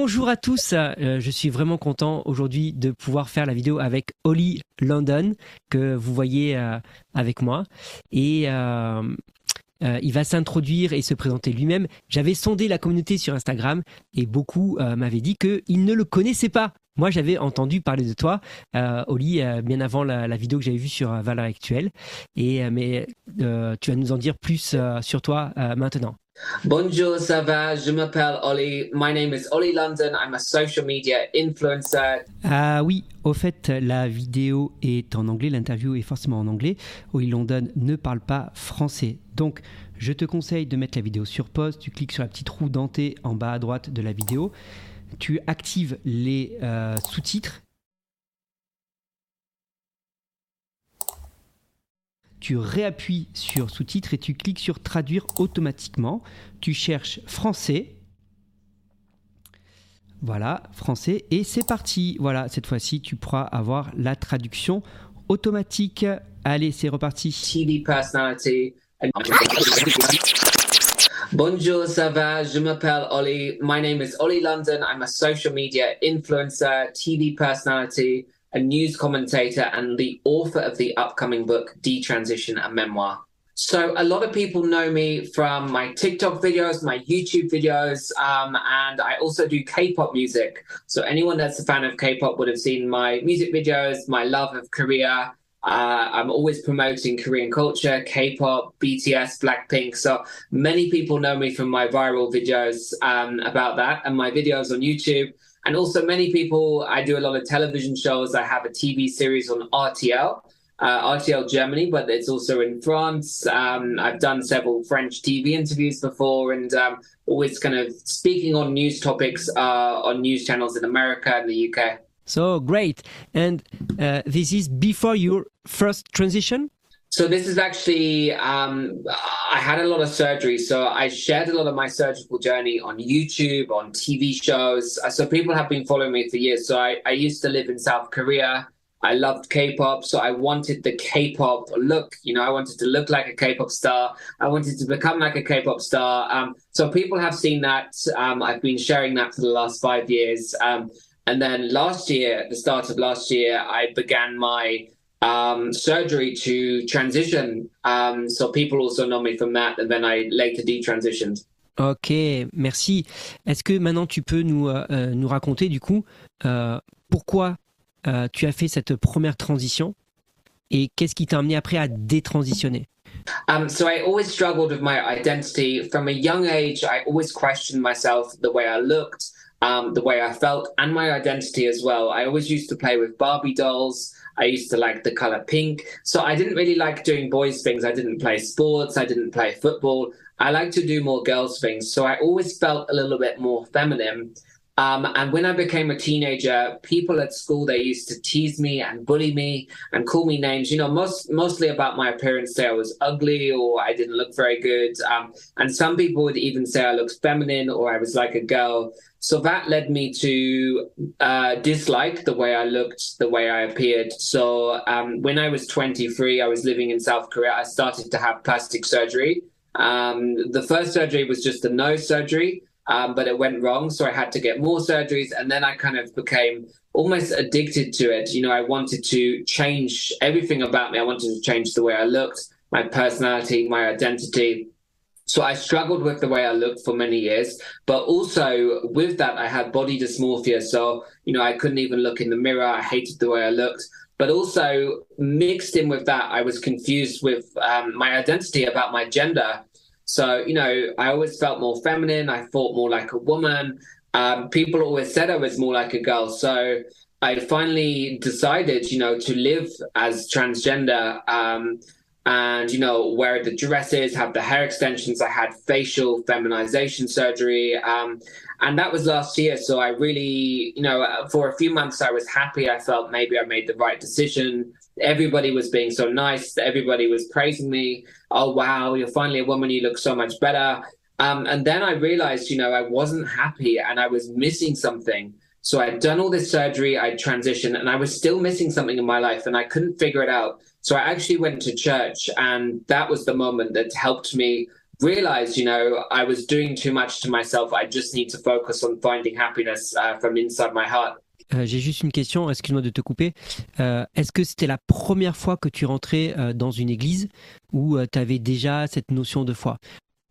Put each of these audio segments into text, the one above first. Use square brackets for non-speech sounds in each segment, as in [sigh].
Bonjour à tous, euh, je suis vraiment content aujourd'hui de pouvoir faire la vidéo avec Holly London que vous voyez euh, avec moi. Et euh, il va s'introduire et se présenter lui-même. J'avais sondé la communauté sur Instagram et beaucoup m'avaient dit qu'ils ne le connaissaient pas. Moi, j'avais entendu parler de toi, Oli, bien avant la, vidéo que j'avais vue sur Valeur Actuelle. Et, mais tu vas nous en dire plus sur toi maintenant. Bonjour, ça va? Je m'appelle Ollie. My name is Ollie London. I'm a social media influencer. Ah oui, au fait, la vidéo est en anglais, l'interview est forcément en anglais. Ollie London ne parle pas français. Donc, je te conseille de mettre la vidéo sur pause. Tu cliques sur la petite roue dentée en bas à droite de la vidéo. Tu actives les euh, sous-titres tu réappuies sur sous-titres et tu cliques sur traduire automatiquement. Tu cherches français. Voilà, français. Et c'est parti. Voilà, cette fois-ci, tu pourras avoir la traduction automatique. Allez, c'est reparti. TV personality. Bonjour, ça va? Je m'appelle Ollie. My name is London. I'm a social media influencer, TV personality. A news commentator, and the author of the upcoming book, Detransition, a memoir. So a lot of people know me from my TikTok videos, my YouTube videos, um, and I also do K-pop music. So anyone that's a fan of K-pop would have seen my music videos, my love of Korea. Uh, I'm always promoting Korean culture, K-pop, BTS, Blackpink. So many people know me from my viral videos um, about that, and my videos on YouTube. And also, many people, I do a lot of television shows. I have a TV series on RTL, uh, RTL Germany, but it's also in France. Um, I've done several French TV interviews before and um, always kind of speaking on news topics uh, on news channels in America and the UK. So great. And uh, this is before your first transition? So this is actually um, I had a lot of surgery, so I shared a lot of my surgical journey on YouTube, on TV shows. Uh, so people have been following me for years. So I, I used to live in South Korea. I loved K-pop, so I wanted the K-pop look. You know, I wanted to look like a K-pop star. I wanted to become like a K-pop star. Um, so people have seen that. Um, I've been sharing that for the last five years. Um, and then last year, at the start of last year, I began my um, surgery to transition. Um, so people also know me from that, and then I later detransitioned. Ok, merci. Est-ce que maintenant tu peux nous, euh, euh, nous raconter du coup euh, pourquoi euh, tu as fait cette première transition et qu'est-ce qui t'a amené après à détransitionner? Um, so I always struggled with my identity. From a young age, I always questioned myself, the way I looked, um, the way I felt, and my identity as well. I always used to play with Barbie dolls. I used to like the color pink. So I didn't really like doing boys things. I didn't play sports. I didn't play football. I like to do more girls things. So I always felt a little bit more feminine. Um, and when I became a teenager, people at school they used to tease me and bully me and call me names. You know, most mostly about my appearance. Say I was ugly or I didn't look very good. Um, and some people would even say I looked feminine or I was like a girl. So that led me to uh, dislike the way I looked, the way I appeared. So um, when I was 23, I was living in South Korea. I started to have plastic surgery. Um, the first surgery was just a nose surgery, um, but it went wrong. So I had to get more surgeries. And then I kind of became almost addicted to it. You know, I wanted to change everything about me. I wanted to change the way I looked, my personality, my identity. So I struggled with the way I looked for many years, but also with that, I had body dysmorphia. So, you know, I couldn't even look in the mirror. I hated the way I looked. But also mixed in with that, I was confused with um, my identity about my gender. So, you know, I always felt more feminine. I thought more like a woman. Um, people always said I was more like a girl. So I finally decided, you know, to live as transgender. Um, and you know wear the dresses have the hair extensions i had facial feminization surgery um, and that was last year so i really you know for a few months i was happy i felt maybe i made the right decision everybody was being so nice everybody was praising me oh wow you're finally a woman you look so much better um, and then i realized you know i wasn't happy and i was missing something so I'd done all this surgery, I'd transitioned, and I was still missing something in my life, and I couldn't figure it out. So I actually went to church, and that was the moment that helped me realize, you know, I was doing too much to myself. I just need to focus on finding happiness uh, from inside my heart. Euh, J'ai juste une question, excuse-moi de te couper. Euh, Est-ce que c'était la première fois que tu rentrais euh, dans une église ou euh, tu avais déjà cette notion de foi?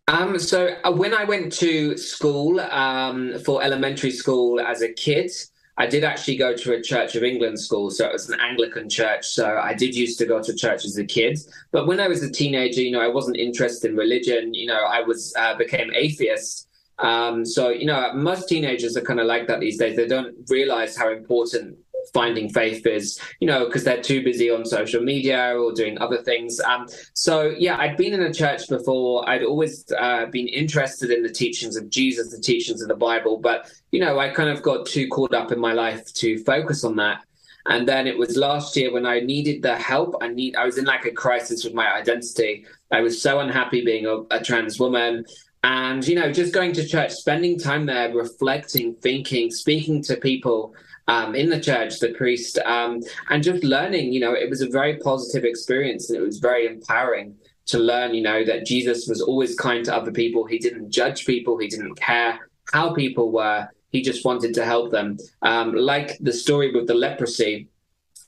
Um, so uh, when I went to school um, for elementary school as a kid, I did actually go to a Church of England school, so it was an Anglican church. So I did used to go to church as a kid. But when I was a teenager, you know, I wasn't interested in religion. You know, I was uh, became atheist. Um, so you know, most teenagers are kind of like that these days. They don't realize how important finding faith is, you know, because they're too busy on social media or doing other things. Um, so, yeah, I'd been in a church before. I'd always uh, been interested in the teachings of Jesus, the teachings of the Bible, but, you know, I kind of got too caught up in my life to focus on that. And then it was last year when I needed the help. I need. I was in like a crisis with my identity. I was so unhappy being a, a trans woman and you know just going to church spending time there reflecting thinking speaking to people um, in the church, the priest, um, and just learning. You know, it was a very positive experience, and it was very empowering to learn. You know, that Jesus was always kind to other people. He didn't judge people. He didn't care how people were. He just wanted to help them. Um, like the story with the leprosy,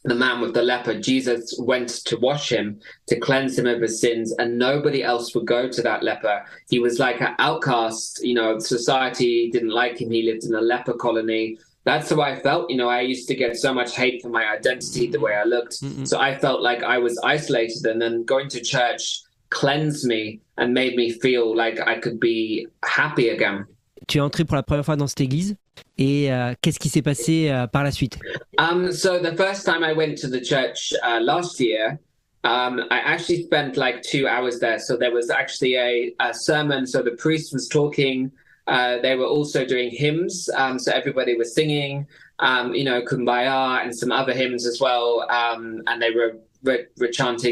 the man with the leper, Jesus went to wash him, to cleanse him of his sins, and nobody else would go to that leper. He was like an outcast, you know, society didn't like him. He lived in a leper colony that's how I felt. You know, I used to get so much hate for my identity, the way I looked. Mm-mm. So I felt like I was isolated, and then going to church cleansed me and made me feel like I could be happy again. Tu es entré pour la première fois dans cette église et euh, qu'est-ce qui s'est passé euh, par la suite um, So the first time I went to the church uh, last year, um, I actually spent like two hours there. So there was actually a, a sermon. So the priest was talking. Uh, they were also doing hymns, um, so everybody was singing, um, you know, Kumbaya and some other hymns as well, um, and they were re-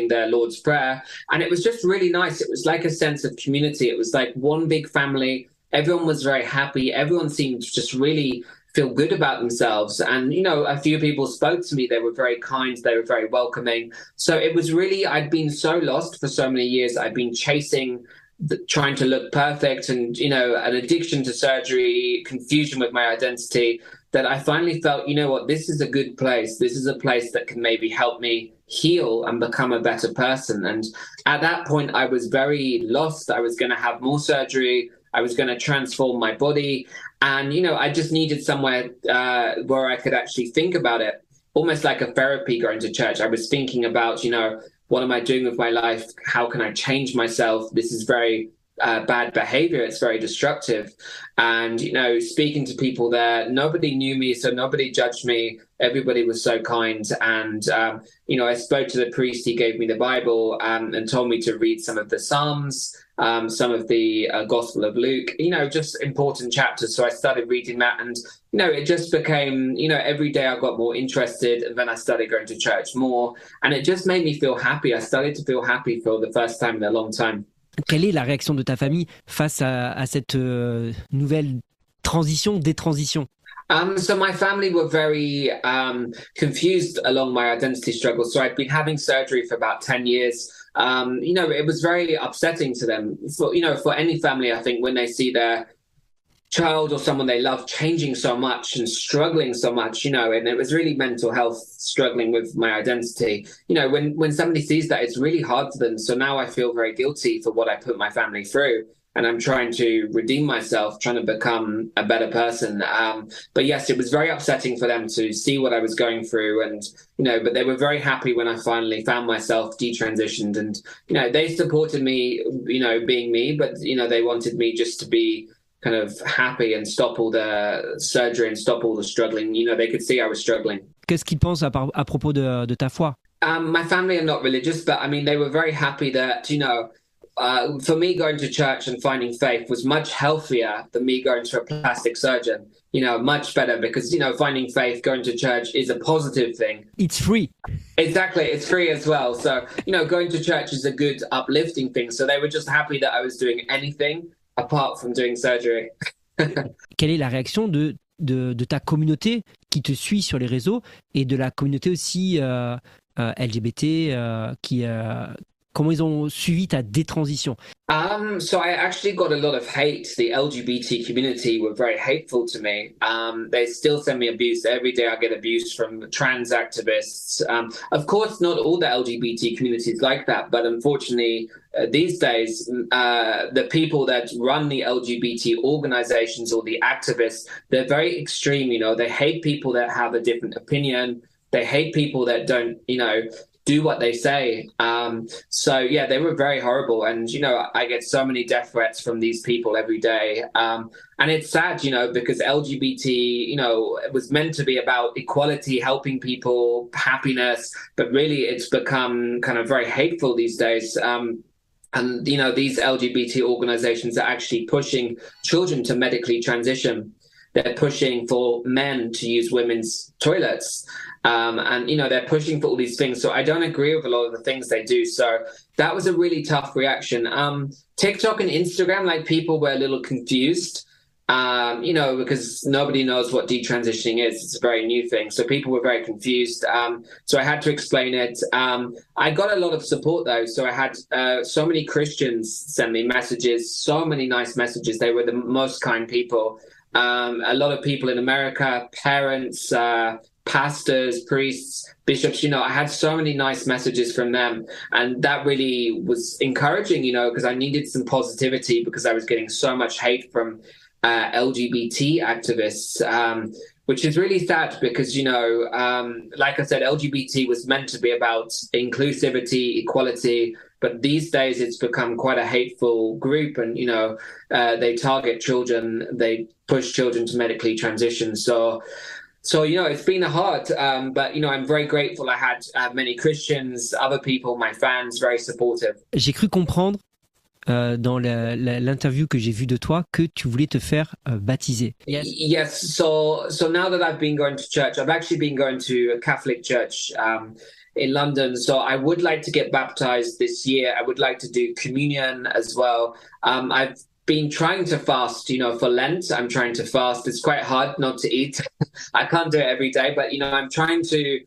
their Lord's Prayer, and it was just really nice. It was like a sense of community. It was like one big family. Everyone was very happy. Everyone seemed to just really feel good about themselves. And, you know, a few people spoke to me. They were very kind. They were very welcoming. So it was really, I'd been so lost for so many years. I'd been chasing the, trying to look perfect and you know an addiction to surgery confusion with my identity that i finally felt you know what this is a good place this is a place that can maybe help me heal and become a better person and at that point i was very lost i was going to have more surgery i was going to transform my body and you know i just needed somewhere uh, where i could actually think about it almost like a therapy going to church i was thinking about you know what am I doing with my life? How can I change myself? This is very uh, bad behavior. It's very destructive. And, you know, speaking to people there, nobody knew me, so nobody judged me. Everybody was so kind. And, um, you know, I spoke to the priest, he gave me the Bible um, and told me to read some of the Psalms um, some of the uh, Gospel of Luke, you know, just important chapters. So I started reading that, and you know, it just became, you know, every day I got more interested, and then I started going to church more, and it just made me feel happy. I started to feel happy for the first time in a long time. Quelle est la réaction de ta famille face à, à cette euh, nouvelle transition, détransition um, so my family were very um, confused along my identity struggle. So I'd been having surgery for about 10 years um, you know, it was very upsetting to them. For you know, for any family, I think when they see their child or someone they love changing so much and struggling so much, you know, and it was really mental health struggling with my identity. You know, when when somebody sees that, it's really hard for them. So now I feel very guilty for what I put my family through and I'm trying to redeem myself, trying to become a better person. Um, but yes, it was very upsetting for them to see what I was going through, and you know, but they were very happy when I finally found myself detransitioned, and you know, they supported me, you know, being me, but you know, they wanted me just to be kind of happy and stop all the surgery and stop all the struggling. You know, they could see I was struggling. Qu'est-ce qu'ils pensent à, à propos de, de ta foi? Um, my family are not religious, but I mean, they were very happy that you know uh, for me, going to church and finding faith was much healthier than me going to a plastic surgeon. You know, much better because, you know, finding faith, going to church is a positive thing. It's free. Exactly. It's free as well. So, you know, going to church is a good uplifting thing. So they were just happy that I was doing anything apart from doing surgery. [laughs] Quelle est la réaction de, de, de, ta communauté qui te suit sur les réseaux et de la communauté aussi euh, euh, LGBT euh, qui, euh, Comment ils ont suivi ta détransition Um, so I actually got a lot of hate. The LGBT community were very hateful to me. Um, they still send me abuse every day. I get abuse from trans activists. Um, of course, not all the LGBT communities like that, but unfortunately, uh, these days, uh, the people that run the LGBT organizations or the activists, they're very extreme. You know, they hate people that have a different opinion. They hate people that don't, you know, do what they say. Um, so yeah, they were very horrible, and you know I get so many death threats from these people every day, um, and it's sad, you know, because LGBT, you know, it was meant to be about equality, helping people, happiness, but really it's become kind of very hateful these days. Um, and you know these LGBT organizations are actually pushing children to medically transition. They're pushing for men to use women's toilets. Um, and you know they're pushing for all these things. So I don't agree with a lot of the things they do. So that was a really tough reaction. Um, TikTok and Instagram, like people were a little confused. Um, you know, because nobody knows what detransitioning is. It's a very new thing. So people were very confused. Um, so I had to explain it. Um, I got a lot of support though. So I had uh, so many Christians send me messages, so many nice messages. They were the most kind people. Um, a lot of people in America, parents, uh, pastors, priests, bishops, you know, I had so many nice messages from them. And that really was encouraging, you know, because I needed some positivity because I was getting so much hate from uh, LGBT activists. Um, which is really sad because you know um, like i said lgbt was meant to be about inclusivity equality but these days it's become quite a hateful group and you know uh, they target children they push children to medically transition so so you know it's been a hard um, but you know i'm very grateful i had uh, many christians other people my fans very supportive j'ai cru comprendre euh, dans l'interview que j'ai vue de toi que tu voulais te faire euh, baptiser. Yes. yes. So so now that I've been going to church, I've actually been going to a Catholic church um, in London. So I would like to get baptized this year. I would like to do communion as well. Um, I've been trying to fast, you know, for Lent. I'm trying to fast. It's quite hard not to eat. [laughs] I can't do it every day, but you know, I'm trying to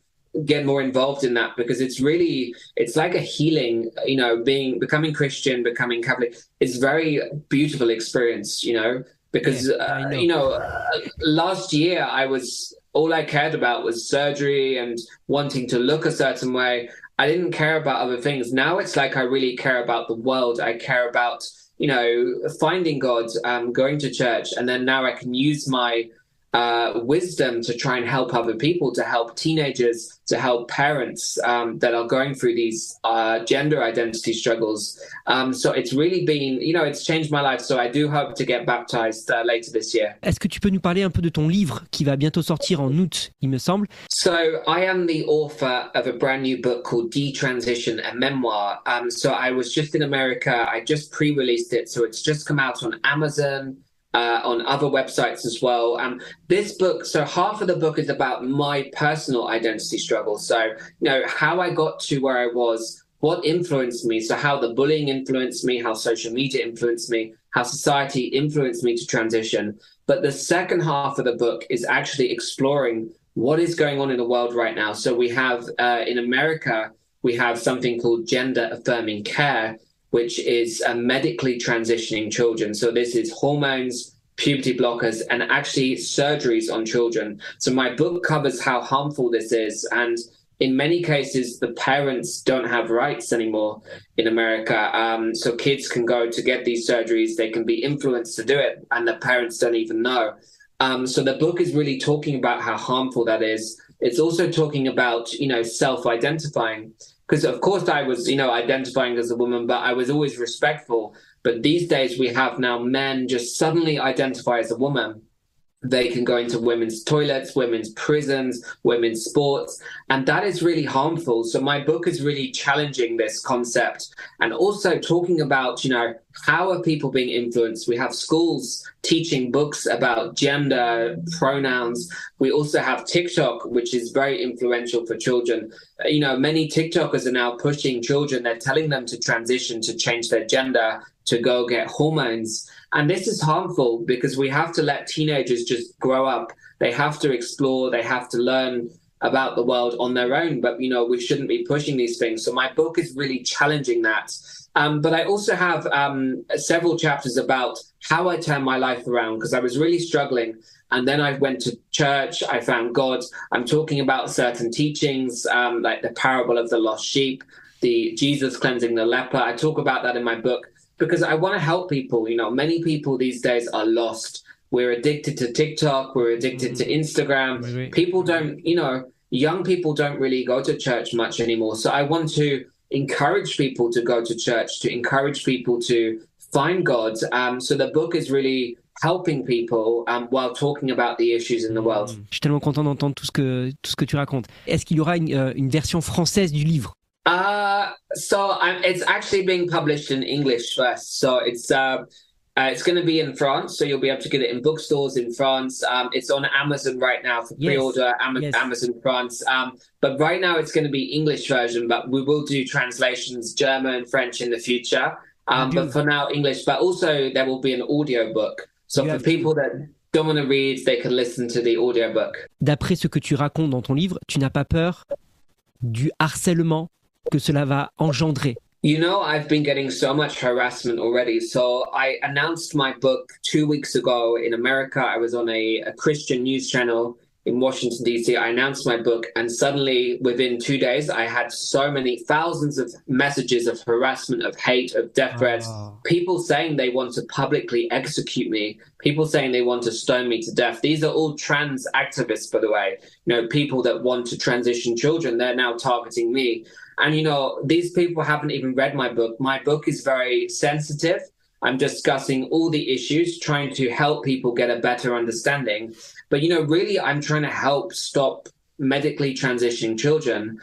get more involved in that because it's really it's like a healing you know being becoming christian becoming catholic it's very beautiful experience you know because yeah, uh, know. you know uh, last year i was all i cared about was surgery and wanting to look a certain way i didn't care about other things now it's like i really care about the world i care about you know, finding God, um, going to church, and then now I can use my uh, wisdom to try and help other people, to help teenagers, to help parents um, that are going through these uh, gender identity struggles. Um, so it's really been, you know, it's changed my life. So I do hope to get baptized uh, later this year. Est-ce que tu peux nous parler un peu de ton livre qui va bientôt sortir en août, il me semble? So I am the author of a brand new book called Detransition, a memoir. Um, so I was just in America. I just pre-released it, so it's just come out on Amazon uh, on other websites as well. Um, this book, so half of the book is about my personal identity struggle. So, you know, how I got to where I was, what influenced me. So, how the bullying influenced me, how social media influenced me, how society influenced me to transition. But the second half of the book is actually exploring what is going on in the world right now. So, we have uh, in America, we have something called gender affirming care, which is uh, medically transitioning children. So this is hormones, puberty blockers, and actually surgeries on children. So my book covers how harmful this is. And in many cases, the parents don't have rights anymore in America. Um, so kids can go to get these surgeries, they can be influenced to do it, and the parents don't even know. Um, so the book is really talking about how harmful that is. It's also talking about, you know, self-identifying because of course I was, you know, identifying as a woman, but I was always respectful. But these days we have now men just suddenly identify as a woman they can go into women's toilets, women's prisons, women's sports, and that is really harmful. So my book is really challenging this concept and also talking about, you know, how are people being influenced? We have schools teaching books about gender, pronouns. We also have TikTok, which is very influential for children. You know, many TikTokers are now pushing children. They're telling them to transition, to change their gender, to go get hormones. And this is harmful because we have to let teenagers just grow up. They have to explore, they have to learn about the world on their own, but you know, we shouldn't be pushing these things. So my book is really challenging that. Um, but I also have um, several chapters about how I turned my life around because I was really struggling. And then I went to church, I found God. I'm talking about certain teachings, um, like the parable of the lost sheep, the Jesus cleansing the leper. I talk about that in my book because I want to help people. You know, many people these days are lost. We're addicted to TikTok, we're addicted mm. to Instagram. Wait, wait. People don't, you know, young people don't really go to church much anymore. So I want to encourage people to go to church, to encourage people to find God. Um, so the book is really helping people um, while talking about the issues in the world. Je suis tellement content d'entendre tout ce que tout ce que tu racontes. Est-ce qu'il y aura une, euh, une version française du livre? Uh, so I'm, it's actually being published in English first. So it's uh, uh, it's going to be in France, so you'll be able to get it in bookstores in France. Um, it's on Amazon right now for yes. pre-order. Am- yes. Amazon France, um, but right now it's going to be English version. But we will do translations German, and French in the future. Um, but for now, English. But also there will be an audio book. So you for people that don't want to read, they can listen to the audio book. D'après ce que tu racontes dans ton livre, tu n'as pas peur du harcèlement que cela va engendrer You know, I've been getting so much harassment already. So I announced my book two weeks ago in America. I was on a, a Christian news channel in Washington, D.C. I announced my book, and suddenly within two days, I had so many thousands of messages of harassment, of hate, of death threats. Oh. People saying they want to publicly execute me, people saying they want to stone me to death. These are all trans activists, by the way. You know, people that want to transition children, they're now targeting me. And, you know, these people haven't even read my book. My book is very sensitive. I'm discussing all the issues, trying to help people get a better understanding. But, you know, really, I'm trying to help stop medically transitioning children,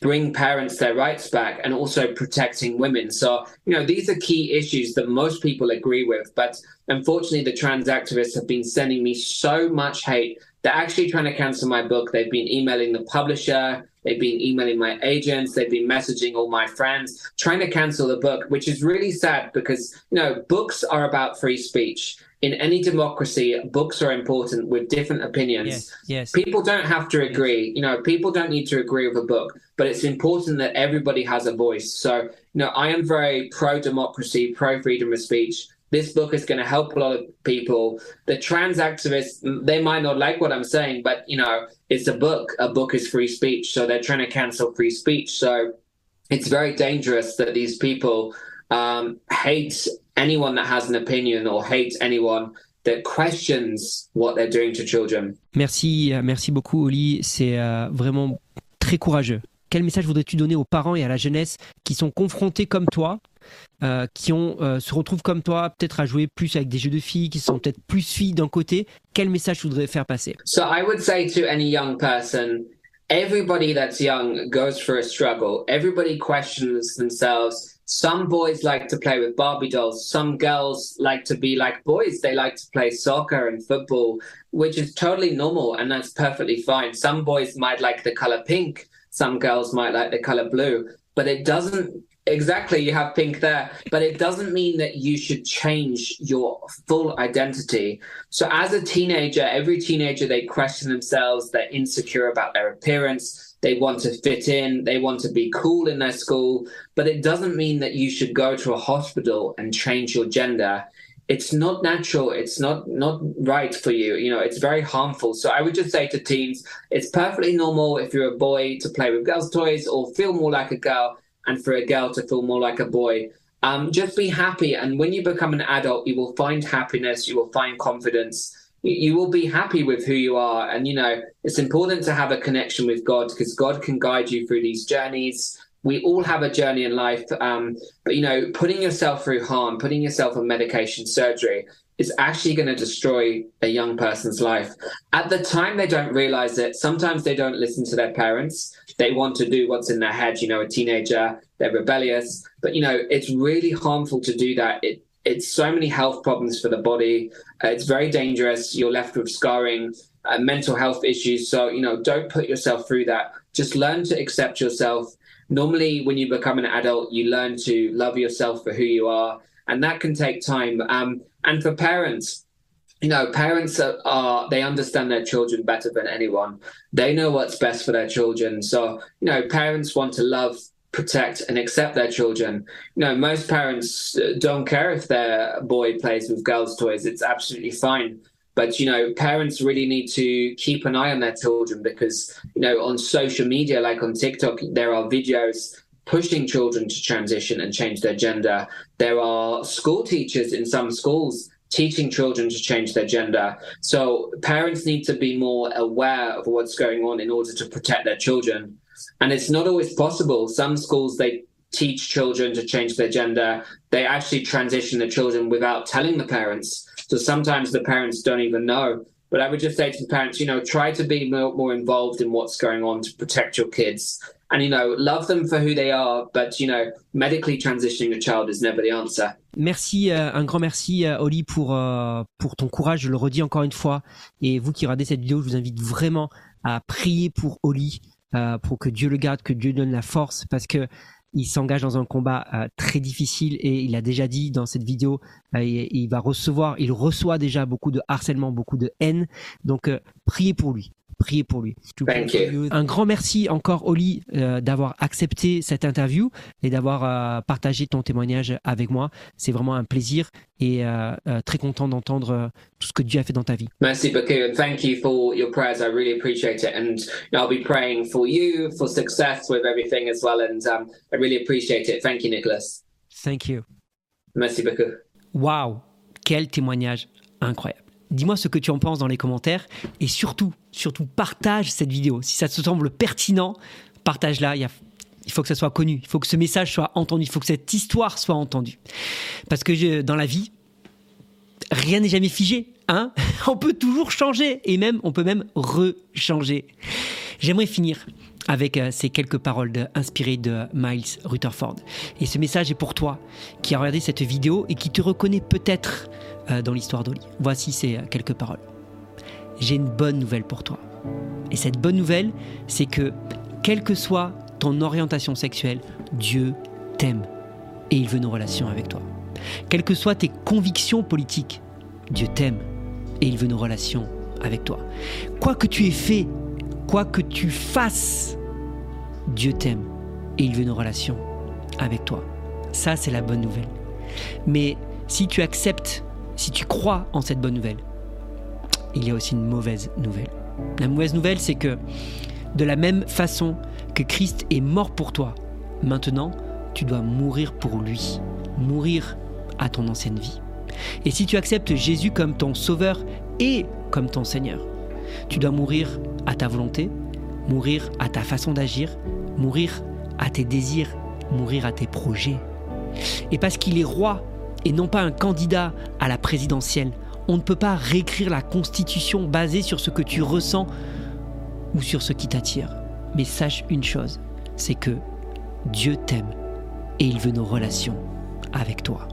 bring parents their rights back, and also protecting women. So, you know, these are key issues that most people agree with. But unfortunately, the trans activists have been sending me so much hate. They're actually trying to cancel my book. They've been emailing the publisher. They've been emailing my agents. They've been messaging all my friends, trying to cancel the book, which is really sad because, you know, books are about free speech. In any democracy, books are important with different opinions. Yes, yes. People don't have to agree. Yes. You know, people don't need to agree with a book, but it's important that everybody has a voice. So, you know, I am very pro democracy, pro freedom of speech this book is going to help a lot of people. The trans activists, they might not like what I'm saying, but you know, it's a book. A book is free speech, so they're trying to cancel free speech. So it's very dangerous that these people um, hate anyone that has an opinion or hate anyone that questions what they're doing to children. Merci, euh, merci beaucoup, Oli. C'est euh, vraiment très courageux. Quel message voudrais-tu donner aux parents et à la jeunesse qui sont confrontés comme toi euh, qui ont, euh, se retrouvent comme toi, peut-être à jouer plus avec des jeux de filles, qui sont peut-être plus filles d'un côté. Quel message tu voudrais faire passer? So I would say to any young person, everybody that's young goes through a struggle. Everybody questions themselves. Some boys like to play with Barbie dolls. Some girls like to be like boys. They like to play soccer and football, which is totally normal and that's perfectly fine. Some boys might like the color pink. Some girls might like the color blue, but it doesn't Exactly, you have pink there, but it doesn't mean that you should change your full identity. So, as a teenager, every teenager they question themselves, they're insecure about their appearance, they want to fit in, they want to be cool in their school, but it doesn't mean that you should go to a hospital and change your gender. It's not natural, it's not not right for you. You know, it's very harmful. So I would just say to teens, it's perfectly normal if you're a boy to play with girls' toys or feel more like a girl and for a girl to feel more like a boy. Um, just be happy. And when you become an adult, you will find happiness, you will find confidence. You, will be happy with who you are. And, you know, it's important to have a connection with God because God can guide you through these journeys. We all have a journey in life. Um, but, you know, putting yourself through harm, putting yourself on medication, surgery, is actually going to destroy a young person's life. At the time, they don't realize it. Sometimes they don't listen to their parents. They want to do what's in their head. You know, a teenager, they're rebellious. But, you know, it's really harmful to do that. It, it's so many health problems for the body. Uh, it's very dangerous. You're left with scarring, uh, mental health issues. So, you know, don't put yourself through that. Just learn to accept yourself. Normally, when you become an adult, you learn to love yourself for who you are and that can take time. Um, and for parents, you know, parents are, are, they understand their children better than anyone. They know what's best for their children. So, you know, parents want to love, protect, and accept their children. You know, most parents uh, don't care if their boy plays with girls' toys. It's absolutely fine. But you know, parents really need to keep an eye on their children because you know, on social media, like on TikTok, there are videos pushing children to transition and change their gender. There are school teachers in some schools teaching children to change their gender. So parents need to be more aware of what's going on in order to protect their children. And it's not always possible. Some schools they teach children to change their gender. They actually transition the children without telling the parents. So sometimes the parents don't even know. But I would just say to the parents, you know, try to be more, more involved in what's going on to protect your kids. And, you know, love them for who they are, but, you know, medically transitioning a child is never the answer. Merci, euh, un grand merci, euh, Oli, pour, euh, pour ton courage. Je le redis encore une fois. Et vous qui regardez cette vidéo, je vous invite vraiment à prier pour Oli, pour que Dieu le garde, que Dieu donne la force, parce que il s'engage dans un combat euh, très difficile et il a déjà dit dans cette vidéo, euh, il, va recevoir, il reçoit déjà beaucoup de harcèlement, beaucoup de haine. Donc, euh, priez pour lui prier pour lui. Un grand merci encore, Oli, euh, d'avoir accepté cette interview et d'avoir euh, partagé ton témoignage avec moi. C'est vraiment un plaisir et euh, très content d'entendre tout ce que Dieu a fait dans ta vie. Merci beaucoup and thank you for your prayers. I really appreciate it and I'll be praying for you for success with everything as well and um, I really appreciate it. Thank you, Nicholas. Thank you. Merci beaucoup. Wow, quel témoignage incroyable. Dis-moi ce que tu en penses dans les commentaires et surtout, surtout partage cette vidéo. Si ça te semble pertinent, partage-la. Il, faut que ça soit connu. Il faut que ce message soit entendu. Il faut que cette histoire soit entendue. Parce que dans la vie, rien n'est jamais figé. Hein [laughs] on peut toujours changer et même on peut même rechanger. J'aimerais finir avec euh, ces quelques paroles inspirées de Miles Rutherford. Et ce message est pour toi qui a regardé cette vidéo et qui te reconnaît peut-être euh, dans l'histoire d'Oli. Voici ces euh, quelques paroles. J'ai une bonne nouvelle pour toi. Et cette bonne nouvelle, c'est que, quelle que soit ton orientation sexuelle, Dieu t'aime et il veut nos relations avec toi. Quelles que soient tes convictions politiques, Dieu t'aime et il veut nos relations avec toi. Quoi que tu aies fait, quoi que tu fasses, Dieu t'aime et il veut nos relations avec toi. Ça, c'est la bonne nouvelle. Mais si tu acceptes si tu crois en cette bonne nouvelle, il y a aussi une mauvaise nouvelle. La mauvaise nouvelle, c'est que de la même façon que Christ est mort pour toi, maintenant, tu dois mourir pour lui, mourir à ton ancienne vie. Et si tu acceptes Jésus comme ton sauveur et comme ton Seigneur, tu dois mourir à ta volonté, mourir à ta façon d'agir, mourir à tes désirs, mourir à tes projets. Et parce qu'il est roi et non pas un candidat à la présidentielle. On ne peut pas réécrire la Constitution basée sur ce que tu ressens ou sur ce qui t'attire. Mais sache une chose, c'est que Dieu t'aime et il veut nos relations avec toi.